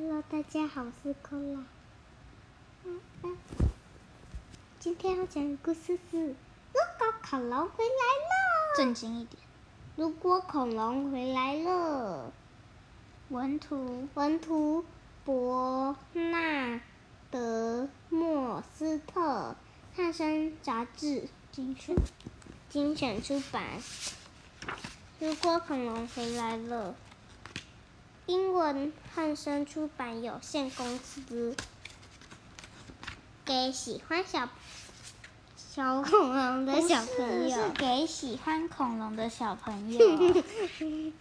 Hello，大家好，我是空啦。嗯嗯，今天要讲的故事是：如果恐龙回来了，正经一点。如果恐龙回来了，文图文图伯纳德莫斯特，汉森杂志精选精选出版。如果恐龙回来了，英文汉生出版有限公司，给喜欢小小恐龙的小朋是友。给喜欢恐龙的小朋友。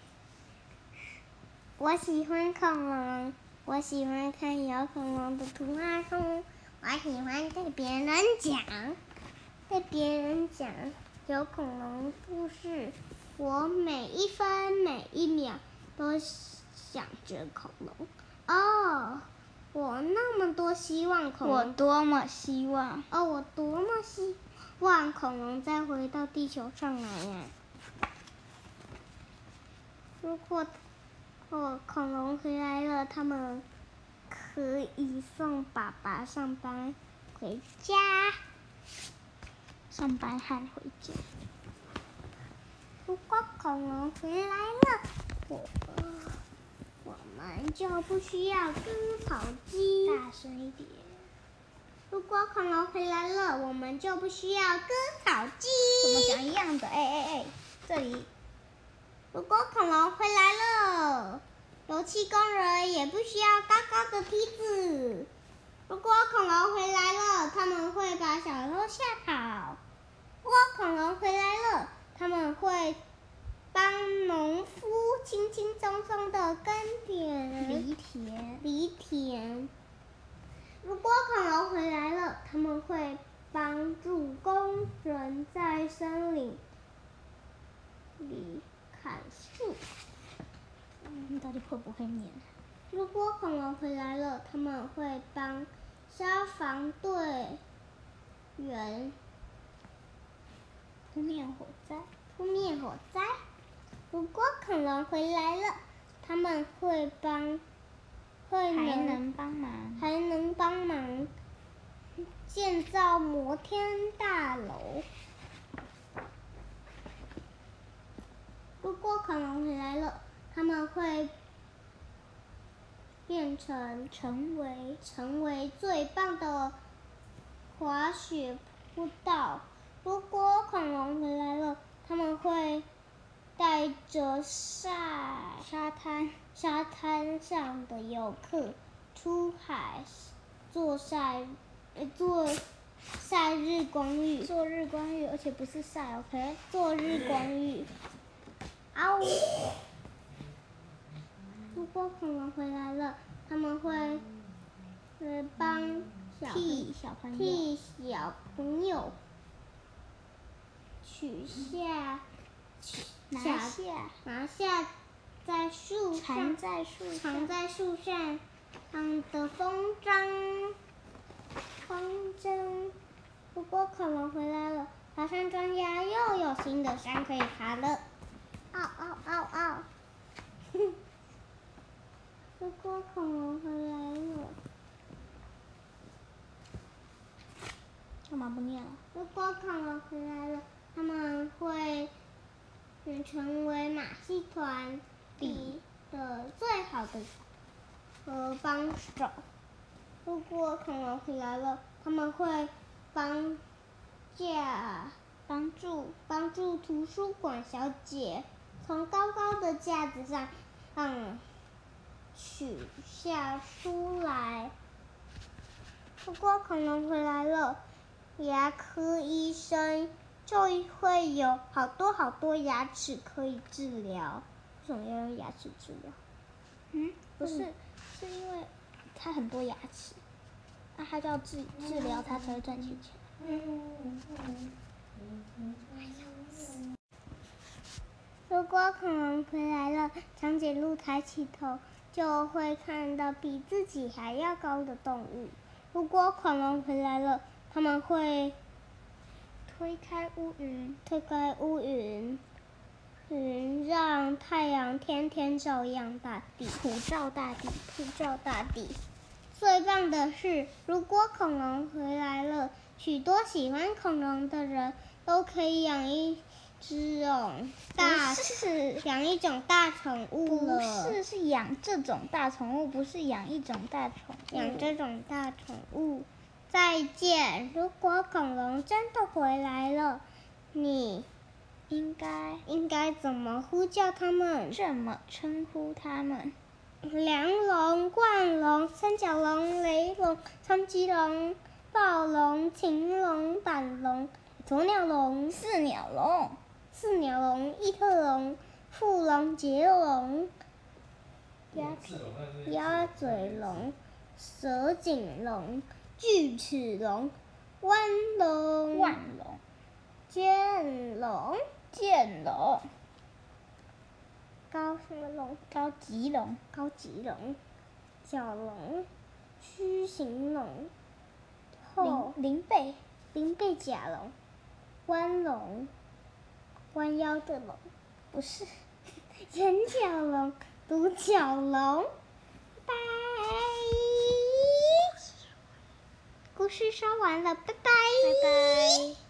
我喜欢恐龙，我喜欢看有恐龙的图画书，我喜欢对别人讲，对别人讲有恐龙故事。我每一分每一秒都想着恐龙。哦，我那么多希望恐龙我，多么希望哦，我多么希望恐龙再回到地球上来呀！如果哦恐龙回来了，他们可以送爸爸上班回家。上班和回家。如果恐龙回来了，我我我们就不需要割草机。大声一点。如果恐龙回来了，我们就不需要割草机。怎么讲一样的？哎哎哎，这里如果恐龙回来了，油漆工人也不需要高高的梯子。如果恐龙回来了，他们会把小偷吓跑。如果恐龙回来了，他们会帮农夫轻轻松松的耕田、犁田。犁田。如果恐龙回来了，他们会帮助工人在森林里砍树。你到底会不会念？如果恐龙回来了，他们会帮消防队员扑灭火灾。扑灭火灾。如果恐龙回来了，他们会帮，会还能帮忙。还能帮忙建造摩天大楼。如果恐龙回来了，他们会变成成为成为最棒的滑雪步道。如果恐龙回来了，他们会带着晒沙滩。沙滩上的游客出海做晒，呃，做晒日光浴，做日光浴，而且不是晒，OK？做日光浴。啊呜！如果恐龙回来了，他们会呃帮小替小朋友。替小朋友取下拿下下。拿下在树缠上在树上。藏在树上嗯的风筝，风筝。不过恐龙回来了，爬山专家又有新的山可以爬了。嗷嗷嗷嗷！不过恐龙回来了，干嘛不念了？如果恐龙回来了，成为马戏团里的最好的呃帮手。如果恐龙回来了，他们会帮架帮助帮助图书馆小姐从高高的架子上嗯取下书来。如果恐龙回来了，牙科医生就会有好多好多牙齿可以治疗。为什么要用牙齿治疗？嗯，不是，是因为它很多牙齿，那它就要治治疗它才会赚钱钱。如果恐龙回来了，长颈鹿抬起头就会看到比自己还要高的动物。如果恐龙回来了，他们会推开乌云，推开乌云，云，让太阳天天照耀大地，普照大地。普照大地。最棒的是，如果恐龙回来了，许多喜欢恐龙的人都可以养一只哦大不是养一种大宠物不。是，是养这种大宠物，不是养一种大宠物。养这种大宠物。再见！如果恐龙真的回来了，你应该应该怎么呼叫它们？怎么称呼它们：梁龙、冠龙、三角龙、雷龙、长棘龙、暴龙、禽龙、板龙、鸵鸟龙、四鸟龙、四鸟龙、异特龙、富龙、杰龙、鸭鸭嘴龙、蛇颈龙、锯齿龙、弯龙、万龙、剑龙、剑龙、高什么龙？高棘龙、高棘龙、角龙、须形龙、后。灵灵贝、灵贝甲龙、弯龙、弯腰的龙，不是。人角龙、独角龙。故事说完了，拜拜，拜拜。